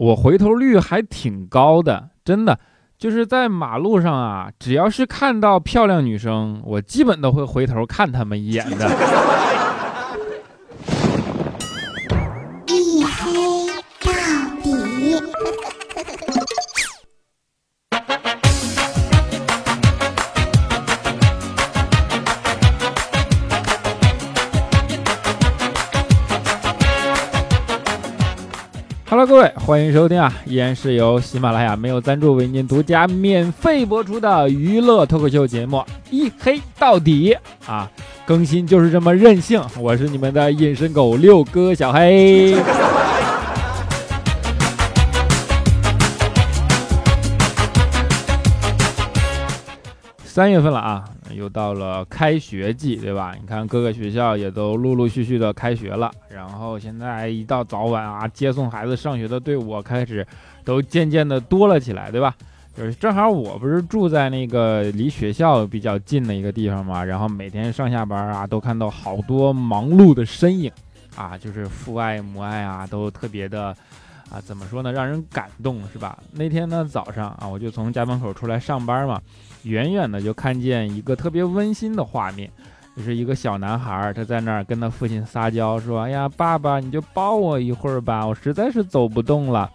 我回头率还挺高的，真的，就是在马路上啊，只要是看到漂亮女生，我基本都会回头看她们一眼的。欢迎收听啊！依然是由喜马拉雅没有赞助为您独家免费播出的娱乐脱口秀节目《一黑到底》啊！更新就是这么任性，我是你们的隐身狗六哥小黑。三月份了啊！又到了开学季，对吧？你看各个学校也都陆陆续续的开学了，然后现在一到早晚啊，接送孩子上学的队伍开始都渐渐的多了起来，对吧？就是正好我不是住在那个离学校比较近的一个地方嘛，然后每天上下班啊，都看到好多忙碌的身影，啊，就是父爱母爱啊，都特别的啊，怎么说呢，让人感动，是吧？那天呢早上啊，我就从家门口出来上班嘛。远远的就看见一个特别温馨的画面，就是一个小男孩，他在那儿跟他父亲撒娇，说：“哎呀，爸爸，你就抱我一会儿吧，我实在是走不动了。”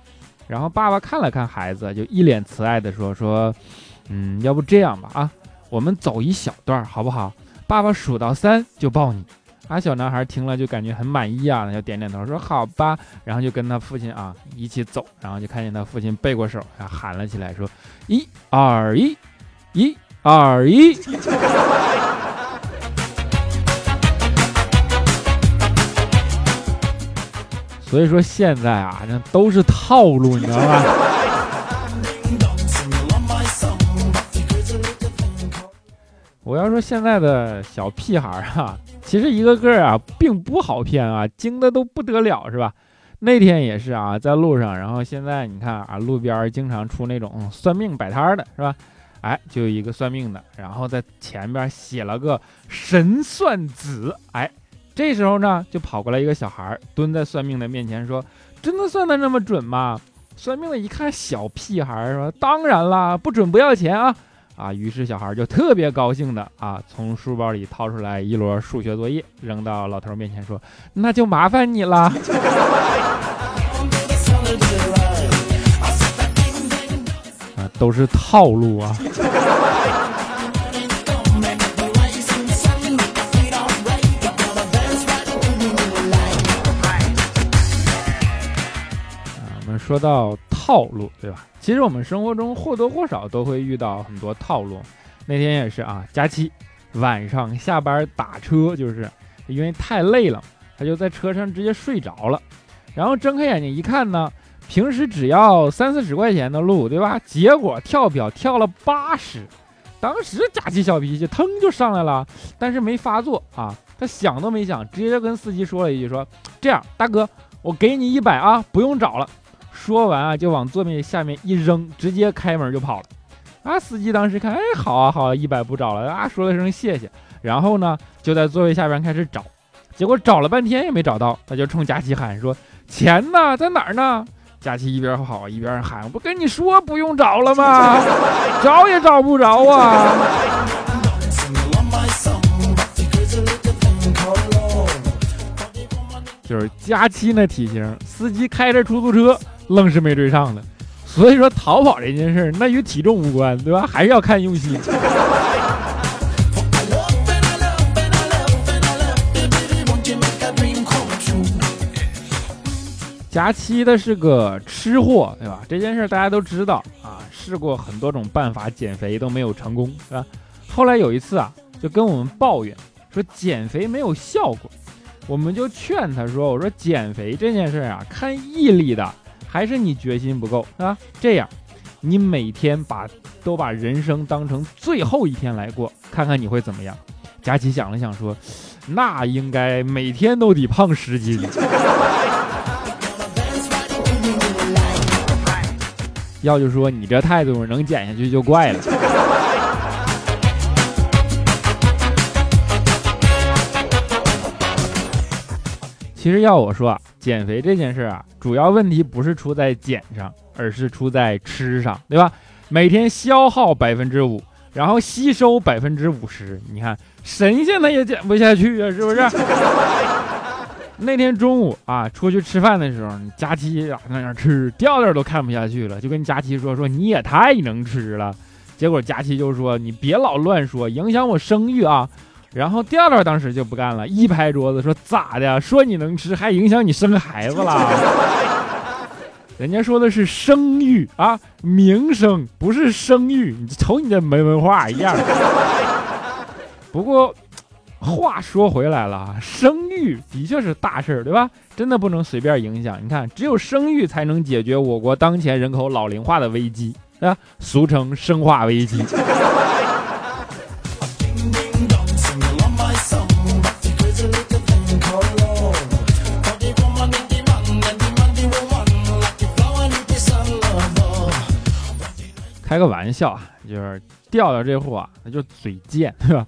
然后爸爸看了看孩子，就一脸慈爱的说：“说，嗯，要不这样吧，啊，我们走一小段好不好？爸爸数到三就抱你。”啊，小男孩听了就感觉很满意啊，就点点头说：“好吧。”然后就跟他父亲啊一起走，然后就看见他父亲背过手，啊喊了起来说：“一二一。”一二一，所以说现在啊，那都是套路，你知道吧？我要说现在的小屁孩啊，其实一个个啊，并不好骗啊，精的都不得了，是吧？那天也是啊，在路上，然后现在你看啊，路边经常出那种算命摆摊的，是吧？哎，就有一个算命的，然后在前边写了个神算子。哎，这时候呢，就跑过来一个小孩，蹲在算命的面前说：“真的算的那么准吗？”算命的一看小屁孩，说：“当然啦，不准不要钱啊！”啊，于是小孩就特别高兴的啊，从书包里掏出来一摞数学作业，扔到老头面前说：“那就麻烦你了。” 都是套路啊！我们说到套路，对吧？其实我们生活中或多或少都会遇到很多套路。那天也是啊，佳期晚上下班打车，就是因为太累了，他就在车上直接睡着了。然后睁开眼睛一看呢。平时只要三四十块钱的路，对吧？结果跳表跳了八十，当时佳琪小脾气腾就上来了，但是没发作啊，他想都没想，直接跟司机说了一句：“说这样，大哥，我给你一百啊，不用找了。”说完啊，就往座位下面一扔，直接开门就跑了。啊，司机当时看，哎，好啊好啊，一百不找了啊，说了声谢谢，然后呢，就在座位下边开始找，结果找了半天也没找到，他就冲佳琪喊说：“钱呢，在哪儿呢？”佳琪一边跑一边喊：“我不跟你说不用找了吗？找也找不着啊！”就是佳期那体型，司机开着出租车愣是没追上的。所以说逃跑这件事那与体重无关，对吧？还是要看用心。佳期的是个吃货，对吧？这件事大家都知道啊，试过很多种办法减肥都没有成功，是吧？后来有一次啊，就跟我们抱怨说减肥没有效果，我们就劝他说：“我说减肥这件事啊，看毅力的，还是你决心不够，是吧？这样，你每天把都把人生当成最后一天来过，看看你会怎么样？”佳琪想了想说：“那应该每天都得胖十斤。”要就说你这态度能减下去就怪了。其实要我说啊，减肥这件事啊，主要问题不是出在减上，而是出在吃上，对吧？每天消耗百分之五，然后吸收百分之五十，你看神仙他也减不下去啊，是不是？那天中午啊，出去吃饭的时候，佳琪啊在那吃，调调都看不下去了，就跟佳琪说说你也太能吃了。结果佳琪就说你别老乱说，影响我声誉啊。然后调调当时就不干了，一拍桌子说咋的？说你能吃还影响你生孩子了？人家说的是声誉啊，名声不是声誉。你瞅你这没文化一样。不过。话说回来了啊，生育的确是大事儿，对吧？真的不能随便影响。你看，只有生育才能解决我国当前人口老龄化的危机，啊，俗称生化危机。开个玩笑啊，就是调调这货啊，那就嘴贱，对吧？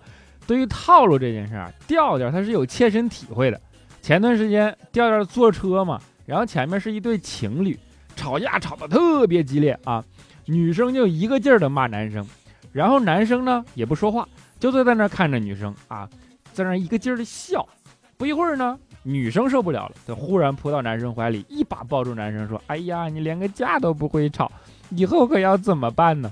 对于套路这件事儿，调调他是有切身体会的。前段时间调调坐车嘛，然后前面是一对情侣，吵架吵得特别激烈啊，女生就一个劲儿的骂男生，然后男生呢也不说话，就坐在那看着女生啊，在那一个劲儿的笑。不一会儿呢，女生受不了了，就忽然扑到男生怀里，一把抱住男生说：“哎呀，你连个架都不会吵，以后可要怎么办呢？”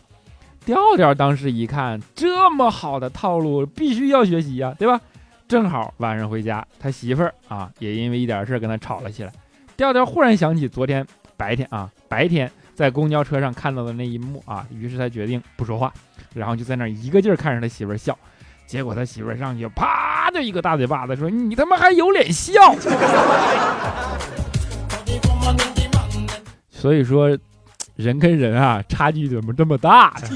调调当时一看，这么好的套路，必须要学习呀，对吧？正好晚上回家，他媳妇儿啊，也因为一点事跟他吵了起来。调调忽然想起昨天白天啊，白天在公交车上看到的那一幕啊，于是他决定不说话，然后就在那一个劲儿看着他媳妇儿笑。结果他媳妇儿上去啪就一个大嘴巴子，说：“你他妈还有脸笑！” 所以说。人跟人啊，差距怎么这么大呀？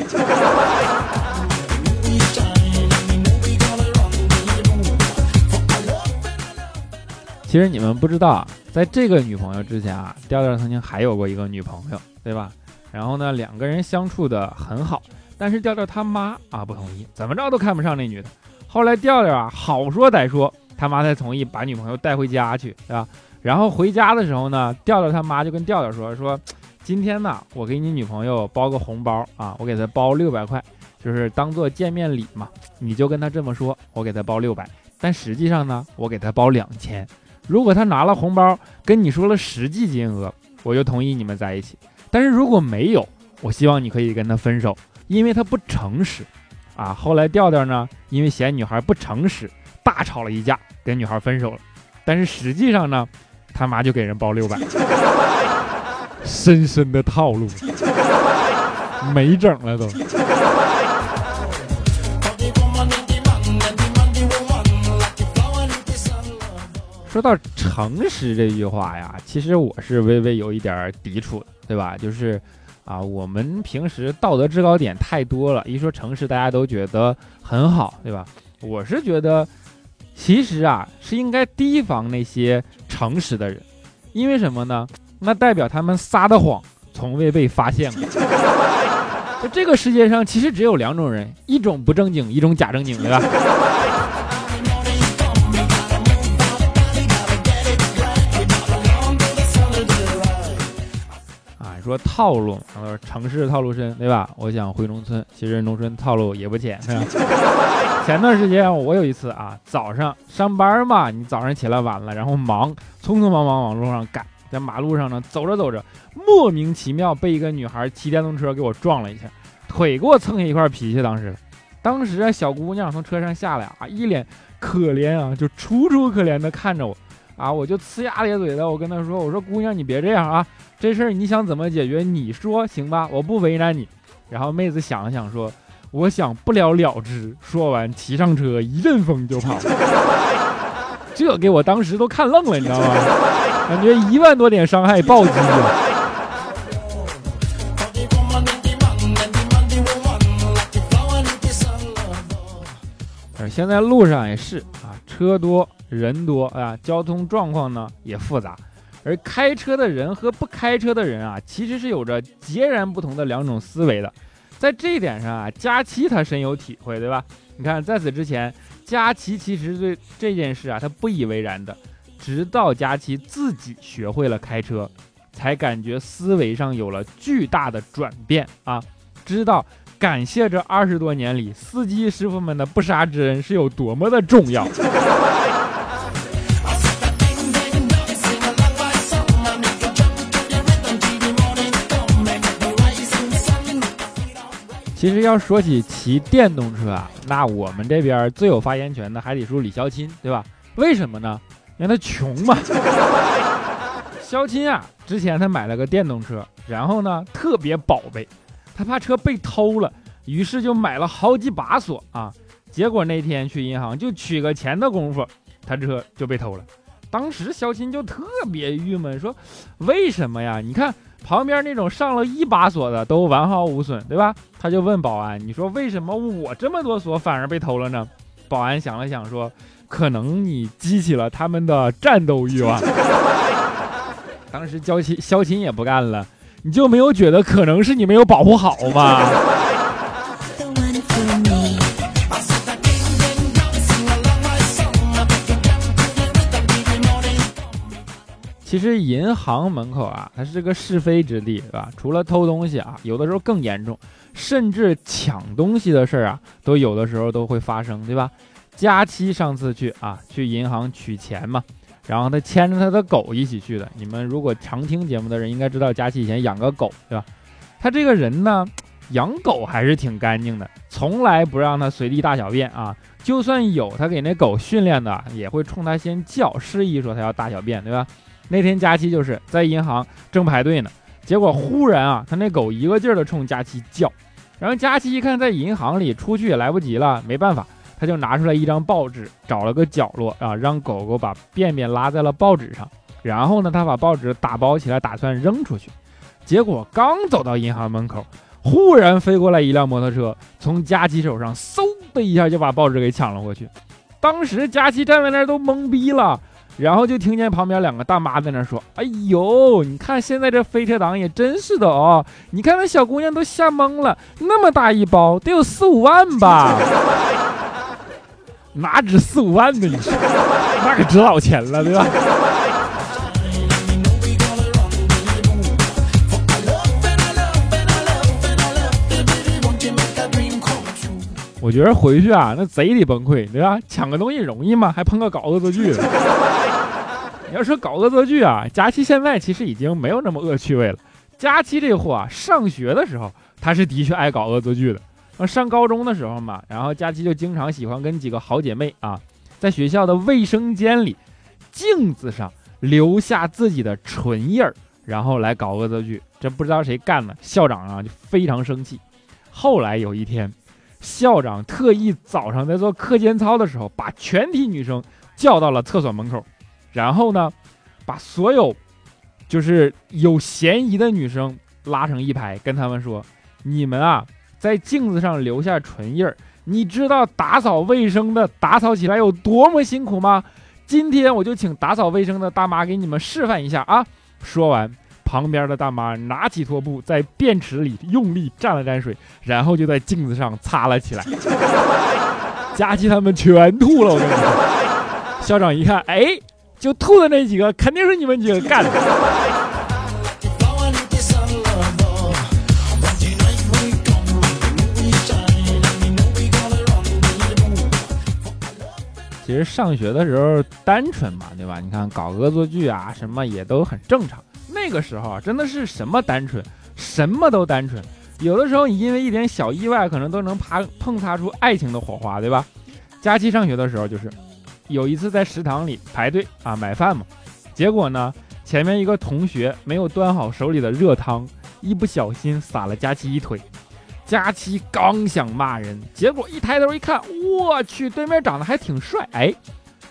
其实你们不知道啊，在这个女朋友之前啊，调调曾经还有过一个女朋友，对吧？然后呢，两个人相处的很好，但是调调他妈啊不同意，怎么着都看不上那女的。后来调调啊好说歹说，他妈才同意把女朋友带回家去，对吧？然后回家的时候呢，调调他妈就跟调调说说。今天呢，我给你女朋友包个红包啊，我给她包六百块，就是当做见面礼嘛。你就跟她这么说，我给她包六百，但实际上呢，我给她包两千。如果她拿了红包跟你说了实际金额，我就同意你们在一起。但是如果没有，我希望你可以跟她分手，因为她不诚实啊。后来调调呢，因为嫌女孩不诚实，大吵了一架，跟女孩分手了。但是实际上呢，他妈就给人包六百。深深的套路，没整了都。说到诚实这句话呀，其实我是微微有一点抵触的，对吧？就是啊，我们平时道德制高点太多了，一说诚实，大家都觉得很好，对吧？我是觉得，其实啊，是应该提防那些诚实的人，因为什么呢？那代表他们撒的谎从未被发现过。就这个世界上其实只有两种人，一种不正经，一种假正经，对吧？啊，说套路，说城市套路深，对吧？我想回农村，其实农村套路也不浅，是吧？前段时间我有一次啊，早上上班嘛，你早上起来晚了，然后忙，匆匆忙忙往路上赶。在马路上呢，走着走着，莫名其妙被一个女孩骑电动车给我撞了一下，腿给我蹭下一块皮去。当时，当时啊，小姑娘从车上下来啊，一脸可怜啊，就楚楚可怜的看着我，啊，我就呲牙咧嘴的，我跟她说，我说姑娘你别这样啊，这事儿你想怎么解决？你说行吧，我不为难你。然后妹子想了想说，我想不了了之。说完骑上车一阵风就跑，这给我当时都看愣了，你知道吗？感觉一万多点伤害暴击啊！现在路上也是啊，车多人多啊，交通状况呢也复杂。而开车的人和不开车的人啊，其实是有着截然不同的两种思维的。在这一点上啊，佳期他深有体会，对吧？你看，在此之前，佳期其实对这件事啊，他不以为然的。直到佳琪自己学会了开车，才感觉思维上有了巨大的转变啊！知道感谢这二十多年里司机师傅们的不杀之恩是有多么的重要。其实要说起骑电动车啊，那我们这边最有发言权的还得说李肖钦，对吧？为什么呢？因为他穷嘛。肖钦啊，之前他买了个电动车，然后呢特别宝贝，他怕车被偷了，于是就买了好几把锁啊。结果那天去银行就取个钱的功夫，他车就被偷了。当时肖钦就特别郁闷，说：“为什么呀？你看。”旁边那种上了一把锁的都完好无损，对吧？他就问保安：“你说为什么我这么多锁反而被偷了呢？”保安想了想说：“可能你激起了他们的战斗欲望。”当时肖琴萧琴也不干了，你就没有觉得可能是你没有保护好吗？其实银行门口啊，它是个是非之地，对吧？除了偷东西啊，有的时候更严重，甚至抢东西的事儿啊，都有的时候都会发生，对吧？佳期上次去啊，去银行取钱嘛，然后他牵着他的狗一起去的。你们如果常听节目的人应该知道，佳期以前养个狗，对吧？他这个人呢，养狗还是挺干净的，从来不让他随地大小便啊。就算有，他给那狗训练的，也会冲他先叫，示意说他要大小便，对吧？那天佳期就是在银行正排队呢，结果忽然啊，他那狗一个劲儿的冲佳期叫，然后佳期一看在银行里出去也来不及了，没办法，他就拿出来一张报纸，找了个角落啊，让狗狗把便便拉在了报纸上，然后呢，他把报纸打包起来，打算扔出去，结果刚走到银行门口，忽然飞过来一辆摩托车，从佳琪手上嗖的一下就把报纸给抢了过去，当时佳琪站在那儿都懵逼了。然后就听见旁边两个大妈在那说：“哎呦，你看现在这飞车党也真是的哦！你看那小姑娘都吓懵了，那么大一包得有四五万吧？哪止四五万呢？你说那可值老钱了，对吧？”我觉得回去啊，那贼得崩溃，对吧？抢个东西容易吗？还碰个搞恶作剧的。你 要说搞恶作剧啊，佳期现在其实已经没有那么恶趣味了。佳期这货啊，上学的时候他是的确爱搞恶作剧的。上高中的时候嘛，然后佳期就经常喜欢跟几个好姐妹啊，在学校的卫生间里镜子上留下自己的唇印儿，然后来搞恶作剧。这不知道谁干的，校长啊就非常生气。后来有一天。校长特意早上在做课间操的时候，把全体女生叫到了厕所门口，然后呢，把所有就是有嫌疑的女生拉成一排，跟他们说：“你们啊，在镜子上留下唇印儿，你知道打扫卫生的打扫起来有多么辛苦吗？今天我就请打扫卫生的大妈给你们示范一下啊！”说完。旁边的大妈拿起拖布，在便池里用力蘸了蘸水，然后就在镜子上擦了起来。佳琪他们全吐了，我跟你说。校长一看，哎，就吐的那几个，肯定是你们几个干的。其实上学的时候单纯嘛，对吧？你看搞恶作剧啊，什么也都很正常。那个时候，真的是什么单纯，什么都单纯。有的时候你因为一点小意外，可能都能爬碰擦出爱情的火花，对吧？佳期上学的时候，就是有一次在食堂里排队啊买饭嘛，结果呢，前面一个同学没有端好手里的热汤，一不小心洒了佳期一腿。佳期刚想骂人，结果一抬头一看，我去，对面长得还挺帅，哎，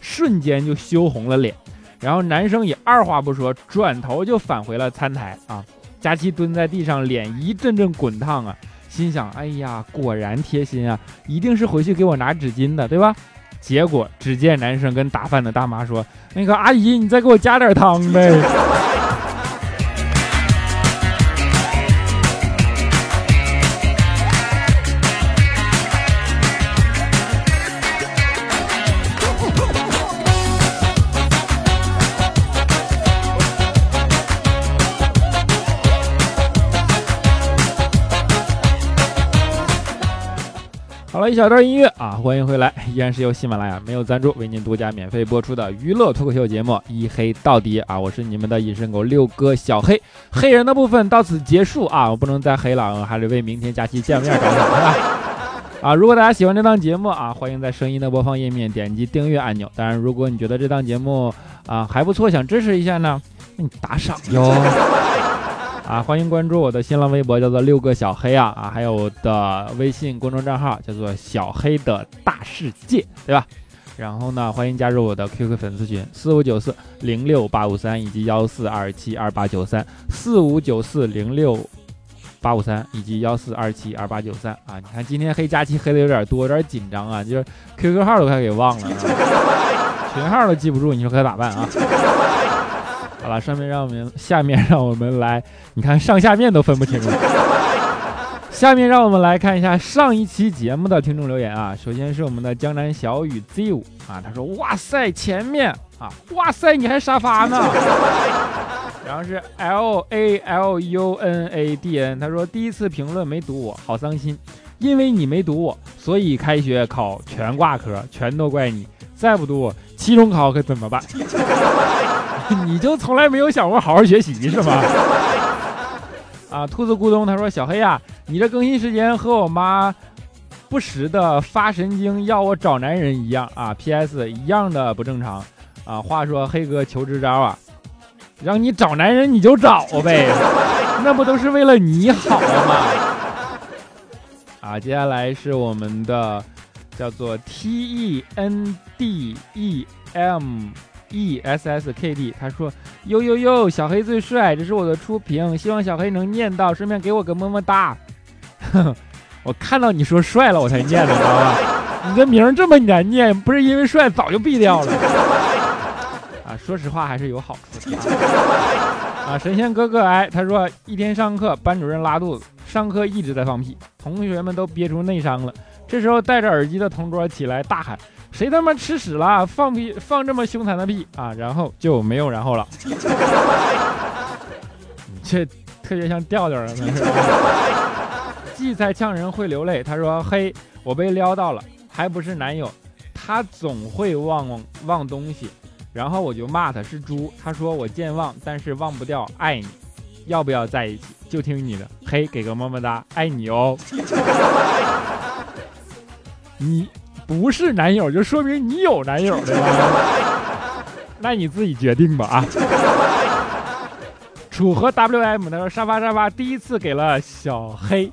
瞬间就羞红了脸。然后男生也二话不说，转头就返回了餐台啊。佳期蹲在地上，脸一阵阵滚烫啊，心想：哎呀，果然贴心啊，一定是回去给我拿纸巾的，对吧？结果只见男生跟打饭的大妈说：“那个阿姨，你再给我加点汤呗。”一小段音乐啊，欢迎回来，依然是由喜马拉雅没有赞助为您独家免费播出的娱乐脱口秀节目《一黑到底》啊，我是你们的隐身狗六哥小黑，黑人的部分到此结束啊，我不能再黑了，还得为明天假期见面着想，是吧？啊，如果大家喜欢这档节目啊，欢迎在声音的播放页面点击订阅按钮。当然，如果你觉得这档节目啊还不错，想支持一下呢，那你打赏哟。啊，欢迎关注我的新浪微博，叫做六个小黑啊啊，还有我的微信公众账号叫做小黑的大世界，对吧？然后呢，欢迎加入我的 QQ 粉丝群四五九四零六八五三以及幺四二七二八九三四五九四零六八五三以及幺四二七二八九三啊！你看今天黑假期黑的有点多，有点紧张啊，就是 QQ 号都快给忘了，群号都记不住，你说可咋办啊？好了，上面让我们下面让我们来，你看上下面都分不清了。下面让我们来看一下上一期节目的听众留言啊。首先是我们的江南小雨 Z 五啊，他说：“哇塞，前面啊，哇塞，你还沙发呢。”然后是 L A L U N A D N，他说：“第一次评论没读我，好伤心，因为你没读我，所以开学考全挂科，全都怪你。再不读我，期中考可怎么办？” 你就从来没有想过好好学习是吗？啊，兔子咕咚他说：“小黑呀，你这更新时间和我妈不时的发神经要我找男人一样啊。P.S. 一样的不正常啊。话说黑哥求支招啊，让你找男人你就找呗，那不都是为了你好吗？啊，接下来是我们的叫做 T.E.N.D.E.M。E s s k d，他说呦呦呦，小黑最帅，这是我的初评，希望小黑能念到，顺便给我个么么哒。我看到你说帅了，我才念的，知道吧？你的名这么难念，不是因为帅，早就毙掉了。啊，说实话还是有好处的。啊，神仙哥哥哎，他说一天上课，班主任拉肚子，上课一直在放屁，同学们都憋出内伤了。这时候戴着耳机的同桌起来大喊。谁他妈吃屎了？放屁放这么凶残的屁啊！然后就没有然后了。你 这特别像调调啊！荠菜呛人会流泪。他说：“嘿，我被撩到了，还不是男友，他总会忘忘东西。然后我就骂他是猪。他说我健忘，但是忘不掉爱你，要不要在一起？就听你的。嘿，给个么么哒，爱你哦。你。”不是男友，就说明你有男友 对吧？那你自己决定吧啊！楚河 WM 他说沙发沙发第一次给了小黑，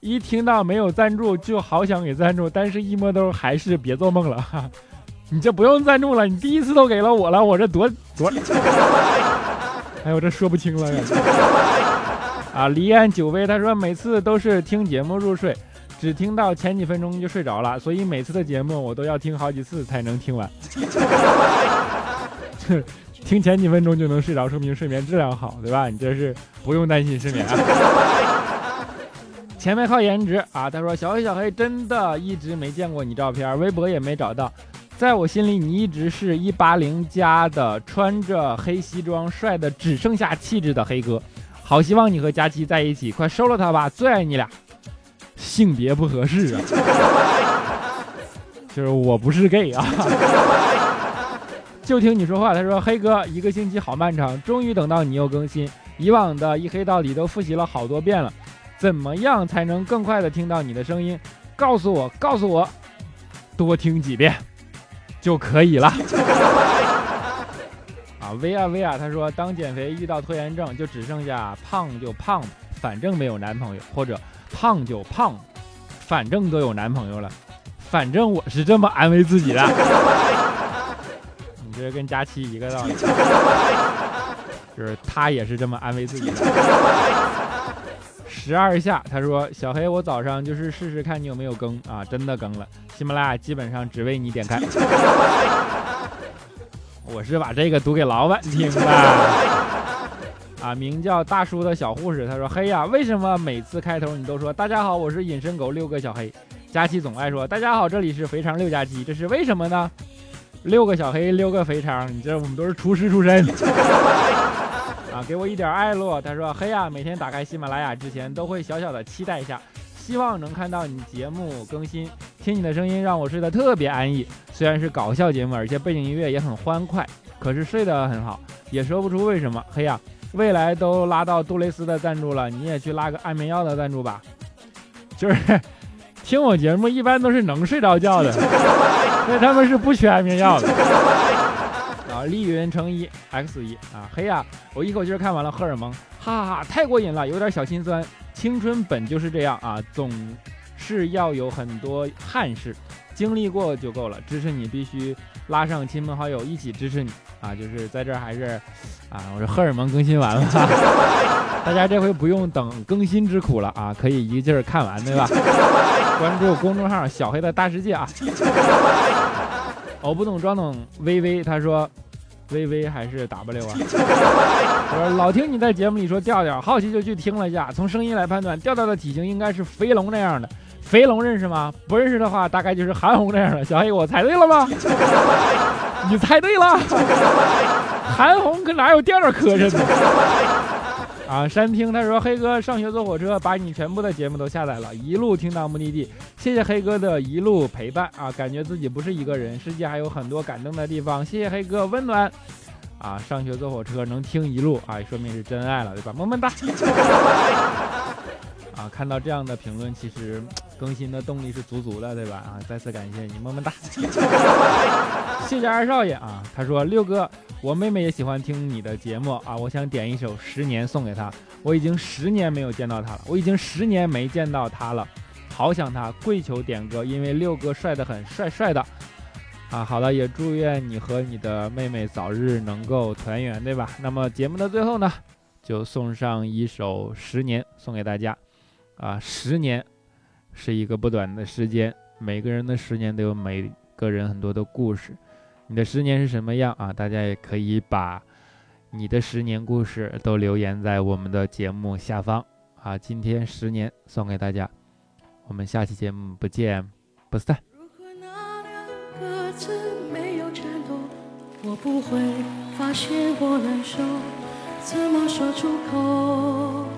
一听到没有赞助就好想给赞助，但是一摸兜还是别做梦了。你这不用赞助了，你第一次都给了我了，我这多多，哎呦这说不清了呀！啊，离岸酒杯他说每次都是听节目入睡。只听到前几分钟就睡着了，所以每次的节目我都要听好几次才能听完。听前几分钟就能睡着，说明睡眠质量好，对吧？你这是不用担心失眠啊。前面靠颜值啊！他说小黑小黑真的一直没见过你照片，微博也没找到，在我心里你一直是一八零加的，穿着黑西装，帅的只剩下气质的黑哥。好希望你和佳期在一起，快收了他吧，最爱你俩。性别不合适啊，就是我不是 gay 啊，就听你说话。他说：“黑哥，一个星期好漫长，终于等到你又更新。以往的一黑到底都复习了好多遍了，怎么样才能更快的听到你的声音？告诉我，告诉我，多听几遍就可以了。”啊，薇啊薇啊，他说：“当减肥遇到拖延症，就只剩下胖就胖，反正没有男朋友，或者。”胖就胖，反正都有男朋友了，反正我是这么安慰自己的。你这跟佳期一个道理，就是他也是这么安慰自己的。十二下，他说：“小黑，我早上就是试试看你有没有更啊，真的更了。喜马拉雅基本上只为你点开。我是把这个读给老板听的。”啊，名叫大叔的小护士，他说：“黑呀，为什么每次开头你都说大家好，我是隐身狗六个小黑？佳期总爱说大家好，这里是肥肠六加七，这是为什么呢？六个小黑，六个肥肠，你这我们都是厨师出身。啊，给我一点爱落。他说：黑呀，每天打开喜马拉雅之前都会小小的期待一下，希望能看到你节目更新，听你的声音让我睡得特别安逸。虽然是搞笑节目，而且背景音乐也很欢快，可是睡得很好，也说不出为什么。嘿呀，未来都拉到杜蕾斯的赞助了，你也去拉个安眠药的赞助吧。就是听我节目一般都是能睡着觉的，因为他们是不缺安眠药的。啊，丽云乘一 x 一啊，嘿呀，我一口气看完了《荷尔蒙》，哈哈哈，太过瘾了，有点小心酸。青春本就是这样啊，总是要有很多憾事，经历过就够了。支持你必须拉上亲朋好友一起支持你啊！就是在这儿还是啊，我说荷尔蒙更新完了，大家这回不用等更新之苦了啊，可以一个劲儿看完，对吧？关注公众号小黑的大世界啊！我不懂装懂微微，他说。微微还是 W 啊？我说老听你在节目里说调调，好奇就去听了一下。从声音来判断，调调的体型应该是肥龙那样的。肥龙认识吗？不认识的话，大概就是韩红这样的。小黑，我猜对了吗？你猜对了。韩红可哪有调调磕碜呢？啊，山听他说黑哥上学坐火车，把你全部的节目都下载了，一路听到目的地。谢谢黑哥的一路陪伴啊，感觉自己不是一个人，世界还有很多感动的地方。谢谢黑哥温暖啊，上学坐火车能听一路啊，说明是真爱了，对吧？么么哒。啊，看到这样的评论，其实更新的动力是足足的，对吧？啊，再次感谢你，么么哒。谢谢二少爷啊，他说六哥。我妹妹也喜欢听你的节目啊，我想点一首《十年》送给她。我已经十年没有见到她了，我已经十年没见到她了，好想她。跪求点歌，因为六哥帅得很，帅帅的。啊，好了，也祝愿你和你的妹妹早日能够团圆，对吧？那么节目的最后呢，就送上一首《十年》送给大家。啊，十年是一个不短的时间，每个人的十年都有每个人很多的故事。你的十年是什么样啊？大家也可以把你的十年故事都留言在我们的节目下方啊！今天十年送给大家，我们下期节目不见不散。如果那两个字没有颤抖，我不会发现我难受，怎么说出口？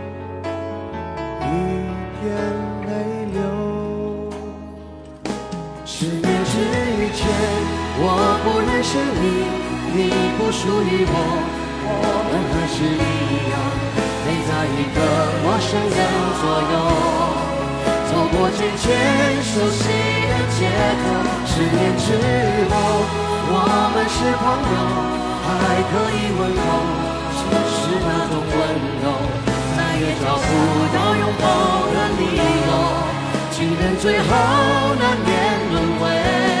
一边泪流。十年之前，我不认识你。你不属于我，我们还是一样，陪在一个陌生人左右，走过渐渐熟悉的街头。十年之后，我们是朋友，还可以问候，只是那种温柔，也找不到拥抱的理由。情人最后难免沦为。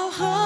好好